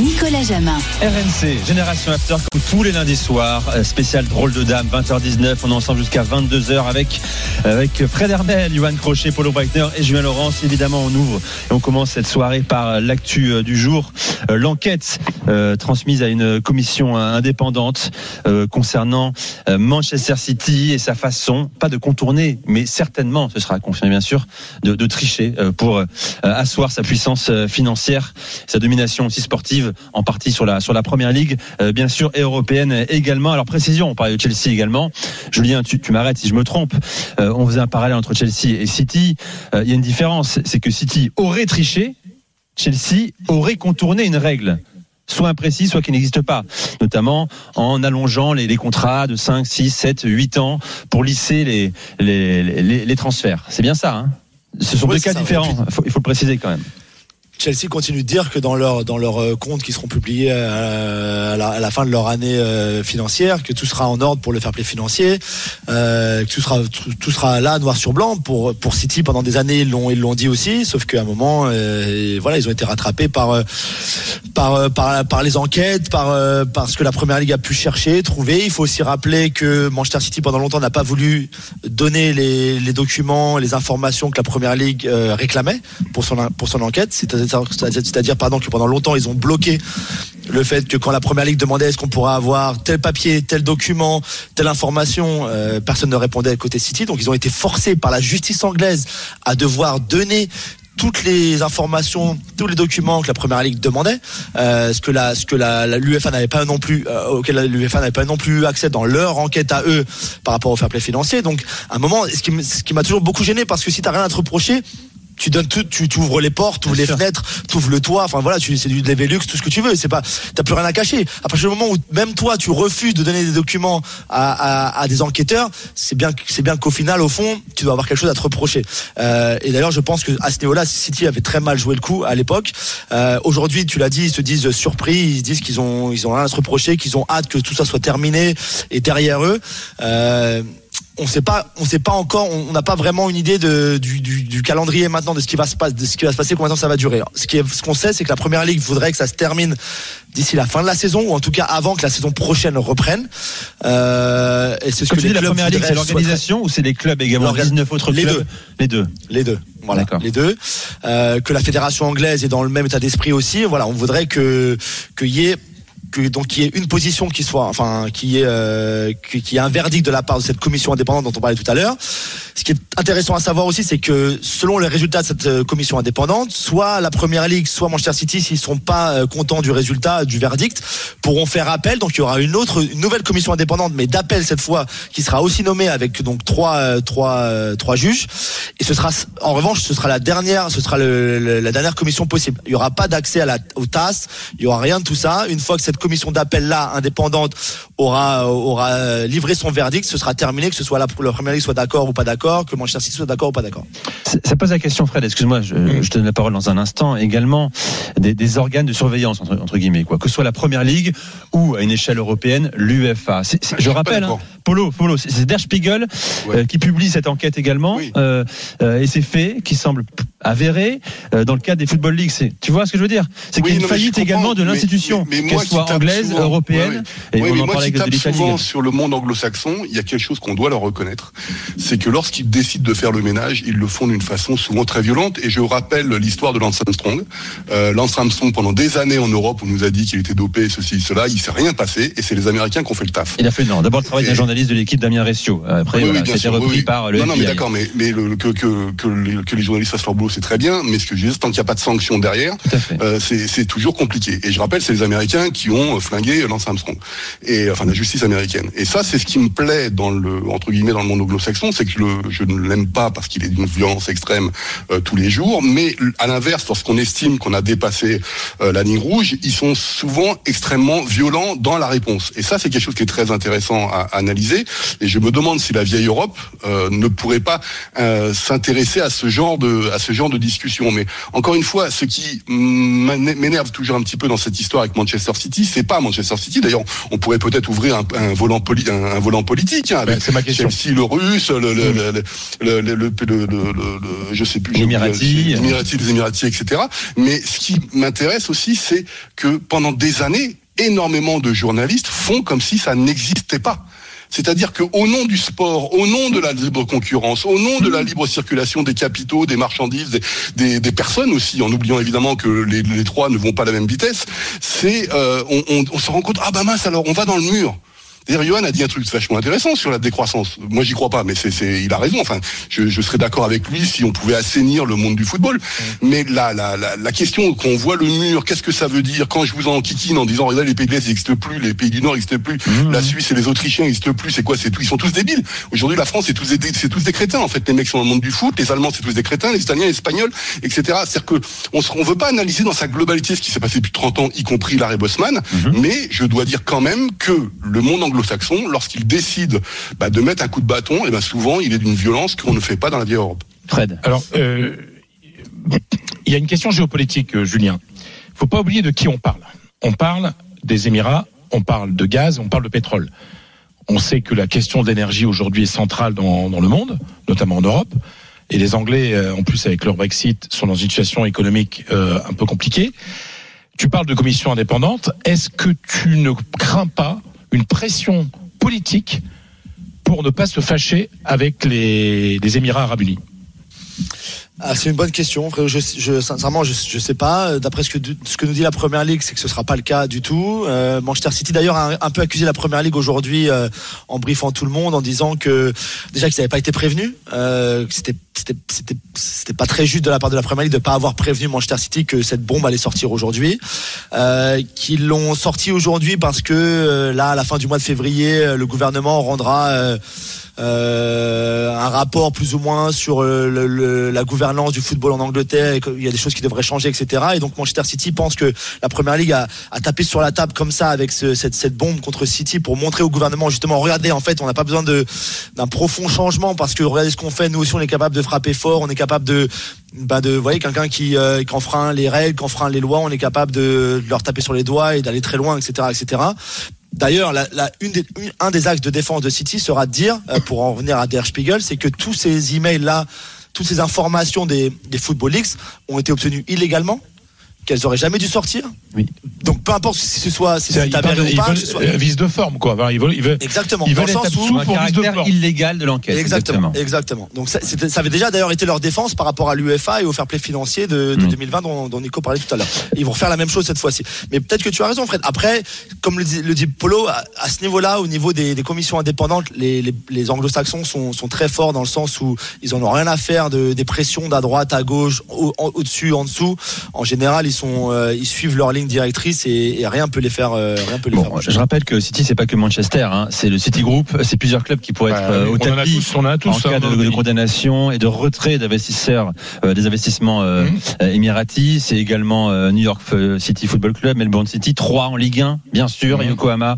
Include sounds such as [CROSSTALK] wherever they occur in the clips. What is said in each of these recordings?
Nicolas Jamin. RMC, Génération After, tous les lundis soirs, euh, spécial drôle de dame, 20h19, on est ensemble jusqu'à 22h avec, avec Fred Herbel, Johan Crochet, Paulo Breitner et Julien Laurence. Évidemment, on ouvre et on commence cette soirée par l'actu euh, du jour. Euh, L'enquête euh, transmise à une commission indépendante euh, concernant euh, Manchester City et sa façon, pas de contourner, mais certainement, ce sera confirmé bien sûr, de, tricher euh, pour euh, asseoir sa puissance euh, financière, sa domination aussi sportive en partie sur la sur la première ligue, euh, bien sûr, et européenne également. Alors précision, on parlait de Chelsea également. Julien, tu, tu m'arrêtes si je me trompe. Euh, on faisait un parallèle entre Chelsea et City. Euh, Il y a une différence, c'est que City aurait triché, Chelsea aurait contourné une règle soit imprécis, soit qui n'existe pas, notamment en allongeant les, les contrats de 5, 6, 7, 8 ans pour lisser les, les, les, les transferts. C'est bien ça, hein? Ce sont Oui, deux cas ça. différents, il faut, il faut le préciser quand même. Chelsea continue de dire que dans leur dans leurs euh, comptes qui seront publiés euh, à la, fin de leur année euh, financière, que tout sera en ordre pour le fair play financier, que tout sera tout, sera là noir sur blanc pour pour City pendant des années ils l'ont ils l'ont dit aussi, sauf qu'à un moment voilà ils ont été rattrapés par par par les enquêtes, par par ce que la première ligue a pu chercher, trouver. Il faut aussi rappeler que Manchester City pendant longtemps n'a pas voulu donner les, documents, les informations que la première ligue réclamait pour son pour son enquête. C'est-à-dire c'est-à-dire que pendant longtemps ils ont bloqué le fait que quand la première ligue demandait est-ce qu'on pourra avoir tel papier, tel document, telle information, euh, personne ne répondait côté City. Donc ils ont été forcés par la justice anglaise à devoir donner toutes les informations, tous les documents que la première ligue demandait, euh, ce que la, ce que la, l'UEFA n'avait pas non plus, euh, auquel l'UEFA n'avait pas non plus accès dans leur enquête à eux par rapport au fair play financier. Donc, à un moment, ce qui, ce qui m'a toujours beaucoup gêné, parce que si t'as rien à te reprocher, tu donnes tout, tu, tu ouvres les portes, tu ouvres Bien les sûr. fenêtres, tu ouvres le toit, enfin voilà, c'est du Levelux, tout ce que tu veux, c'est pas, t'as plus rien à cacher. À partir du moment où même toi tu refuses de donner des documents à, à, à des enquêteurs, c'est bien, c'est bien qu'au final, au fond, tu dois avoir quelque chose à te reprocher. Euh, et d'ailleurs, je pense que à ce niveau-là, City avait très mal joué le coup à l'époque. Euh, Aujourd'hui, tu l'as dit, ils se disent surpris, ils se disent qu'ils ont, ils ont rien à se reprocher, qu'ils ont hâte que tout ça soit terminé et derrière eux. Euh, on sait pas, on sait pas encore, on n'a pas vraiment une idée de, du, du, du calendrier maintenant de ce qui va se passer, de ce qui va se passer, combien de temps ça va durer. Ce qui est, ce qu'on sait, c'est que la première ligue voudrait que ça se termine d'ici la fin de la saison, ou en tout cas avant que la saison prochaine reprenne. Euh, et c'est ce Quand que tu les dis la première ligue, c'est l'organisation ou c'est les clubs également L'orga- 19 autres les clubs? deux. Les deux. Les deux. Voilà, D'accord. les deux. Euh, que la fédération anglaise est dans le même état d'esprit aussi. Voilà, on voudrait que qu'il y ait donc qu'il y ait une position qui soit, enfin, qui est euh, qui qui un verdict de la part de cette commission indépendante dont on parlait tout à l'heure. Ce qui est intéressant à savoir aussi, c'est que selon les résultats de cette euh, commission indépendante, soit la Première Ligue, soit Manchester City, s'ils sont pas euh, contents du résultat du verdict, pourront faire appel. Donc il y aura une autre, une nouvelle commission indépendante, mais d'appel cette fois, qui sera aussi nommée avec donc trois, euh, trois, trois juges. Et ce sera, en revanche, ce sera la dernière, ce sera le- le- la dernière commission possible. Il y aura pas d'accès à la, au TAS, il y aura rien de tout ça. Une fois que cette commission d'appel là, indépendante, aura, aura livré son verdict, ce sera terminé, que ce soit la, la première ligue soit d'accord ou pas d'accord, que Manchester City soit d'accord ou pas d'accord. Ça ça pose la question, Fred. Excuse-moi, je, Mm. je te donne la parole dans un instant. Également, des, des organes de surveillance entre, entre guillemets, quoi. Que ce soit la Première Ligue ou à une échelle européenne, l'UEFA. C'est- Je rappelle, hein, d'accord. Polo, Polo, c'est c'est Der Spiegel Ouais. euh, qui publie cette enquête également, Oui. euh, euh, et c'est fait, qui semble avéré euh, dans le cadre des football leagues. C'est- Tu vois ce que je veux dire? C'est Oui, qu'il y a une faillite également de l'institution, qu'elle soit anglaise, souvent- européenne, ouais, ouais. et on en moi qui de souvent sur le monde anglo-saxon, il y a quelque chose qu'on doit leur reconnaître, c'est que lorsqu'ils décident de faire le ménage, ils le font d'une façon souvent très violente. Et je rappelle l'histoire de Lance Armstrong. Euh, Lance Armstrong, pendant des années en Europe, on nous a dit qu'il était dopé, ceci, cela. Il s'est rien passé, et c'est les Américains qui ont fait le taf. Il a fait non. D'abord le travail d'un journaliste de l'équipe Damien Rescio. Après, Oui, voilà, oui, c'était repris par le Non, non, mais d'accord, mais, mais le- que, que, que, les, que les journalistes fassent leur boulot, c'est très bien, mais ce que je dis, c'est tant qu'il n'y a pas de sanction derrière, euh, c'est toujours compliqué. Et je rappelle, c'est les Américains qui ont flingué Lance Armstrong, et enfin la justice américaine. Et ça, c'est ce qui me plaît dans le entre guillemets dans le monde anglo-saxon, c'est que le, je ne l'aime pas parce qu'il est d'une violence extrême euh, tous les jours, mais à l'inverse, lorsqu'on estime qu'on a dépassé euh, la ligne rouge, ils sont souvent extrêmement violents dans la réponse. Et ça, c'est quelque chose qui est très intéressant à, analyser. Et je me demande si la vieille Europe ne pourrait pas s'intéresser à ce genre de à ce genre de discussion. Mais encore une fois, ce qui m'énerve toujours un petit peu dans cette histoire avec Manchester City, c'est pas Manchester City. D'ailleurs, on pourrait peut-être ouvrir un, volant, politique. Hein, avec. Chelsea, le russe, le, le, mmh. le, le, le, le, je sais plus, les Émiratis, les Émiratis, etc. Mais ce qui m'intéresse aussi, c'est que pendant des années, énormément de journalistes font comme si ça n'existait pas. C'est-à-dire qu'au nom du sport, au nom de la libre concurrence, au nom de la libre circulation des capitaux, des marchandises, des, personnes aussi, en oubliant évidemment que les, trois ne vont pas à la même vitesse, c'est euh, on, on, on se rend compte ah bah mince alors on va dans le mur. D'ailleurs, Johan a dit un truc vachement intéressant sur la décroissance. Moi, j'y crois pas, mais c'est, c'est, il a raison. Enfin, je, je serais d'accord avec lui si on pouvait assainir le monde du football. Mais la, la, la, la question qu'on voit le mur, qu'est-ce que ça veut dire quand je vous en kikine en disant, regardez, les pays de l'Est n'existent plus, les pays du Nord n'existent plus, la Suisse et les Autrichiens n'existent plus. C'est quoi C'est tout. Ils sont tous débiles. Aujourd'hui, la France, c'est tous des, c'est tous des crétins. En fait, les mecs sont dans le monde du foot. Les Allemands, c'est tous des crétins. Les Italiens, les Espagnols, etc. C'est-à-dire que on, se- on veut pas analyser dans sa globalité ce qui s'est passé depuis 30 ans, y compris l'arrêt Bosman. Mais je dois dire quand même que le monde anglo-saxon, lorsqu'il décide bah, de mettre un coup de bâton, et ben souvent, il est d'une violence qu'on ne fait pas dans la vieille Europe. Fred. Alors, euh, il y a une question géopolitique, euh, Julien. faut pas oublier de qui on parle. On parle des Émirats, on parle de gaz, on parle de pétrole. On sait que la question de l'énergie aujourd'hui est centrale dans, dans le monde, notamment en Europe. Et les Anglais, euh, en plus avec leur Brexit, sont dans une situation économique euh, un peu compliquée. Tu parles de commission indépendante. Est-ce que tu ne crains pas une pression politique pour ne pas se fâcher avec les, Émirats arabes unis Ah, c'est une bonne question. Je, je, sincèrement, je, je sais pas. D'après ce que, nous dit la Première Ligue, c'est que ce sera pas le cas du tout. Euh, Manchester City, d'ailleurs, a un, peu accusé la Première Ligue aujourd'hui euh, en briefant tout le monde, en disant que déjà qu'ils n'avaient pas été prévenus, euh, c'était pas très juste de la part de la Première Ligue de pas avoir prévenu Manchester City que cette bombe allait sortir aujourd'hui. Euh, qu'ils l'ont sorti aujourd'hui parce que euh, là, à la fin du mois de février, euh, le gouvernement rendra euh, euh, un rapport plus ou moins sur euh, la gouvernance du football en Angleterre et qu'il y a des choses qui devraient changer, etc. Et donc Manchester City pense que la Première Ligue a, tapé sur la table comme ça avec ce- cette, cette bombe contre City pour montrer au gouvernement justement, regardez, en fait, on n'a pas besoin d'un profond changement parce que regardez ce qu'on fait, nous aussi on est capable de frapper fort, on est capable de bah de vous voyez quelqu'un qui euh, qui enfreint les règles, qui enfreint les lois, on est capable de, leur taper sur les doigts et d'aller très loin, etc., etc. D'ailleurs, la, des, un des axes de défense de City sera de dire, euh, pour en revenir à Der Spiegel, c'est que tous ces emails là, toutes ces informations des, des Football Leaks ont été obtenues illégalement, qu'elles auraient jamais dû sortir. Oui. Donc peu importe si ce soit si c'est Ils avéré ou ils pas, veulent- que ce soit vice de forme, quoi. Enfin, Ils veulent, ils veulent, exactement. ils veulent le être sens où absous Un pour vice de forme. illégal de l'enquête. Exactement, exactement. Donc ça, avait déjà d'ailleurs été leur défense par rapport à l'UEFA et au fair play financier de, de Mm. 2020 dont, dont Nico parlait tout à l'heure. Ils vont refaire la même chose cette fois-ci. Mais peut-être que tu as raison, Fred. Après, comme le dit, le dit Polo, à, à ce niveau-là, au niveau des, des commissions indépendantes, les, les, les anglo-saxons sont, sont très forts dans le sens où ils en ont rien à faire de, des pressions d'à droite, à gauche, au- au-dessus, en dessous. En général, ils sont, euh, ils suivent leur ligne directrice et, et rien peut les faire, euh, rien peut les faire. Bon, je rappelle que City, c'est pas que Manchester, hein, c'est le City Group, c'est plusieurs clubs qui pourraient Bah, être euh, au on en a tapis. tous, on a tous. en hein, cas dans de, condamnation et de retrait d'investisseurs, euh, des investissements euh, Mhm. émiratis, c'est également euh, New York City Football Club, Melbourne City, 3 en Ligue 1, bien sûr, Mhm. Yokohama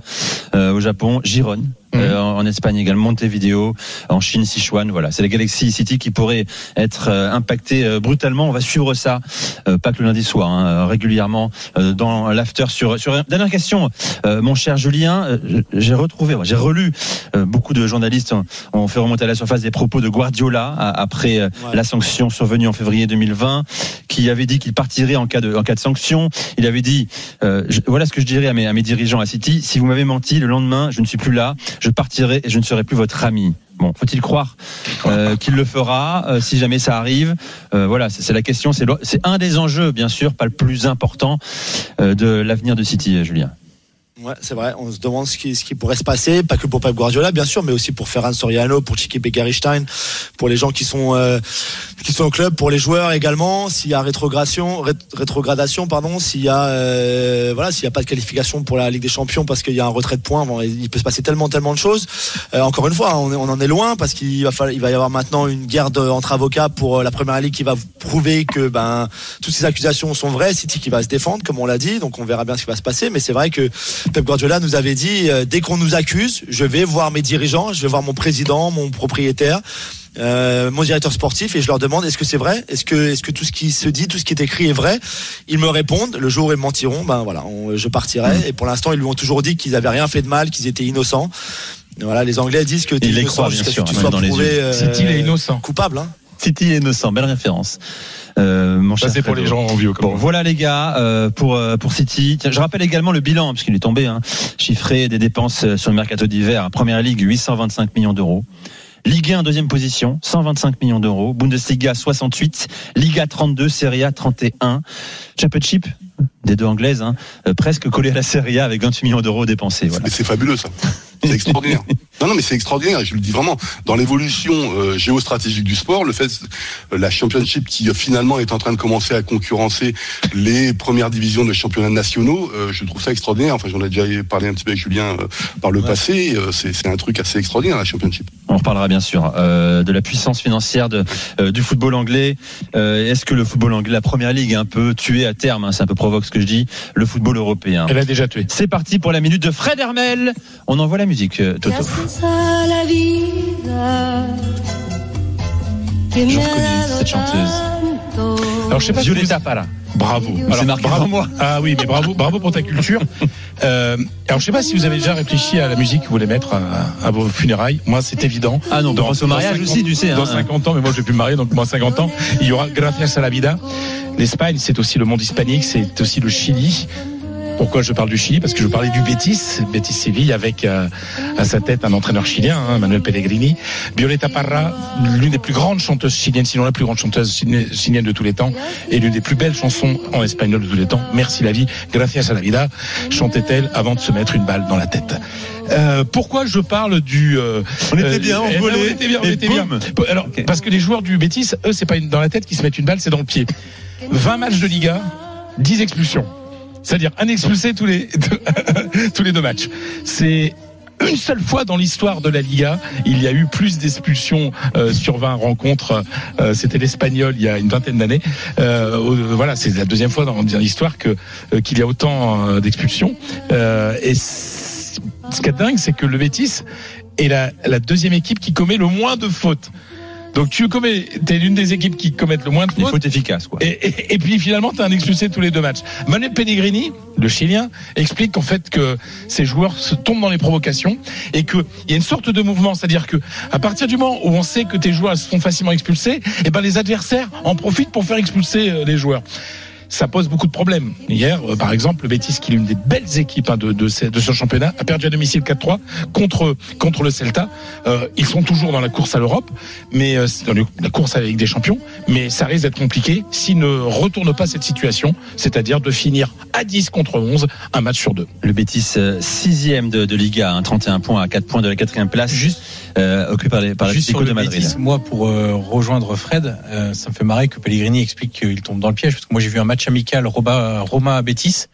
euh, au Japon, Euh, en en Espagne également, Montevideo, en Chine, Sichuan, voilà. C'est les Galaxy City qui pourraient être euh, impactés euh, brutalement. On va suivre ça, euh, pas que le lundi soir, hein, euh, régulièrement euh, dans l'after sur sur. Dernière question, euh, mon cher Julien, j'ai retrouvé, j'ai relu euh, beaucoup de journalistes ont, ont fait remonter à la surface des propos de Guardiola après euh, Ouais. la sanction survenue en février 2020, qui avait dit qu'il partirait en cas de en cas de sanction. Il avait dit euh, je- voilà ce que je dirais à mes, à mes dirigeants à City si vous m'avez menti le lendemain, je ne suis plus là, je partirai et je ne serai plus votre ami. Bon, faut-il croire euh, qu'il le fera euh, si jamais ça arrive? Euh, Voilà, c'est la question. C'est un des enjeux, bien sûr, pas le plus important euh, de l'avenir de City, Julien. Ouais, c'est vrai. On se demande ce qui, ce qui pourrait se passer, pas que pour Pep Guardiola, bien sûr, mais aussi pour Ferran Soriano, pour Chiqui Beccaristein, pour les gens qui sont euh, qui sont au club, pour les joueurs également. S'il y a rétrogradation, rét- rétrogradation, pardon, s'il y a euh, voilà, s'il y a pas de qualification pour la Ligue des Champions parce qu'il y a un retrait de points, bon, il peut se passer tellement tellement de choses. Euh, encore une fois, on, on en est loin parce qu'il va falloir, il va y avoir maintenant une guerre entre avocats pour euh, la Première Ligue qui va prouver que ben toutes ces accusations sont vraies. City qui va se défendre, comme on l'a dit, donc on verra bien ce qui va se passer. Mais c'est vrai que Pep Guardiola nous avait dit euh, dès qu'on nous accuse, je vais voir mes dirigeants, je vais voir mon président, mon propriétaire euh, mon directeur sportif, et je leur demande est-ce que c'est vrai? Est-ce que, est-ce que tout ce qui se dit, tout ce qui est écrit est vrai? Ils me répondent. Le jour où ils mentiront, ben voilà, on- je partirai. Mmh. Et pour l'instant, ils lui ont toujours dit qu'ils avaient rien fait de mal, qu'ils étaient innocents. Voilà, les Anglais disent que Ils les innocent jusqu'à ce que tu dans- sois dans les prouvé yeux. euh, est innocent? coupable. Hein. City innocent, belle référence. Euh, mon Ça, c'est pour les gens vieux comme Bon, voilà les gars euh, pour euh, pour City. Tiens, je rappelle également le bilan puisqu'il est tombé, hein, chiffré des dépenses sur le mercato d'hiver. Première ligue 825 millions d'euros. Ligue 1 deuxième position 125 millions d'euros. Bundesliga 68, Liga 32, Serie A 31. Championship des deux anglaises, hein, presque collé à la Serie A avec 28 millions d'euros dépensés. Voilà. Mais c'est fabuleux ça. C'est extraordinaire. Non, non, mais c'est extraordinaire. Je le dis vraiment. Dans l'évolution euh, géostratégique du sport, le fait, euh, la championship qui euh, finalement est en train de commencer à concurrencer les premières divisions de championnats nationaux, euh, je trouve ça extraordinaire. Enfin, j'en ai déjà parlé un petit peu avec Julien euh, par le passé. Euh, c'est c'est un truc assez extraordinaire la championship. On reparlera bien sûr euh, de la puissance financière de, euh, du football anglais. Euh, Est-ce que le football anglais, la première ligue, est un peu tué à terme hein, C'est un peu provoque ce que je dis. Le football européen. Elle a déjà tué. C'est parti pour la minute de Fred Hermel. On envoie la musique, euh, Toto. Je reconnais cette chanteuse. Alors, je sais pas si Pala. Bravo. Marqué bravo. moi. Ah oui, mais bravo, bravo pour ta culture. [LAUGHS] Euh, alors, je sais pas si vous avez déjà réfléchi à la musique que vous voulez mettre à, à vos funérailles. Moi, c'est évident. Ah non, on pense au mariage aussi, tu sais, Dans hein. 50 ans, mais moi, je vais plus me marier, donc moi, 50 ans, il y aura Gracias a la vida. L'Espagne, c'est aussi le monde hispanique, c'est aussi le Chili. Pourquoi je parle du Chili? Parce que je parlais du Betis, Betis Séville, avec euh, à sa tête un entraîneur chilien, hein, Manuel Pellegrini. Violeta Parra, l'une des plus grandes chanteuses chiliennes, sinon la plus grande chanteuse chili- chilienne de tous les temps, et l'une des plus belles chansons en espagnol de tous les temps. Merci la vie, gracias a la vida, chantait-elle avant de se mettre une balle dans la tête. Euh, pourquoi je parle du euh, On était bien, on eh ben, volait, on était bien, on était bien. Alors parce que les joueurs du Betis, eux, c'est pas une- dans la tête qu'ils se mettent une balle, c'est dans le pied. 20 matchs de Liga, 10 expulsions. C'est-à-dire un expulsé tous les [LAUGHS] tous les deux matchs. C'est une seule fois dans l'histoire de la Liga, il y a eu plus d'expulsions euh, sur 20 rencontres. Euh, C'était l'Espagnol il y a une vingtaine d'années. Euh, au- voilà, c'est la deuxième fois dans, l'histoire que euh, qu'il y a autant euh, d'expulsions. Euh, et ce qui est dingue, c'est que le Betis est la, la deuxième équipe qui commet le moins de fautes. Donc tu commets, t'es l'une des équipes qui commettent le moins de Des fautes. fautes efficaces, quoi. Et, et, et puis finalement, tu as un expulsé tous les deux matchs. Manuel Pellegrini, le Chilien, explique qu'en fait que ces joueurs se tombent dans les provocations et qu'il y a une sorte de mouvement, c'est-à-dire que à partir du moment où on sait que tes joueurs sont facilement expulsés, et ben les adversaires en profitent pour faire expulser euh, les joueurs. Ça pose beaucoup de problèmes. Hier, euh, par exemple, le Betis, qui est l'une des belles équipes hein, de, de, ce, de ce championnat, a perdu à domicile 4-3 contre contre le Celta. Euh, ils sont toujours dans la course à l'Europe, mais euh, c'est dans le- la course à la Ligue des Champions, mais ça risque d'être compliqué s'ils ne retournent pas cette situation, c'est-à-dire de finir à 10 contre 11, un match sur deux. Le Betis, sixième de, de Liga, hein, 31 points à 4 points de la quatrième place, Juste, euh, occupé par les par juste sur le de Madrid. Moi, pour euh, rejoindre Fred, euh, ça me fait marrer que Pellegrini explique qu'il tombe dans le piège. Parce que moi, j'ai vu un match amical Roma, Roma à Betis,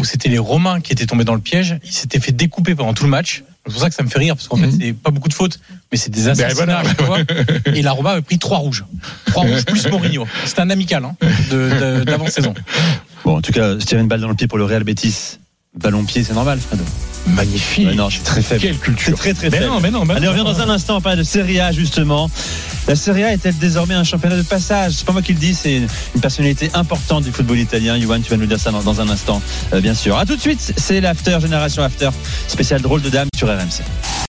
où c'était les Romains qui étaient tombés dans le piège. Ils s'étaient fait découper pendant tout le match. C'est pour ça que ça me fait rire, parce qu'en fait, c'est pas beaucoup de fautes, mais c'est des assassinats voilà. à chaque fois. Et la Roma avait pris trois rouges. Trois rouges plus Mourinho. C'était un amical hein, de- de- d'avant-saison. Bon, en tout cas, se tirer une balle dans le pied pour le Real Betis, ballon pied, c'est normal, Fredo. Magnifique. Non, je suis très faible. Quelle culture. très très mais faible. non, mais non, mais Allez, on revient dans un instant, on parle de Serie A justement. La Serie A est-elle désormais un championnat de passage? C'est pas moi qui le dis, c'est une personnalité importante du football italien. Yohan, tu vas nous dire ça dans, dans un instant, euh, bien sûr. À tout de suite, c'est l'After, Génération After, spécial drôle de dame sur RMC.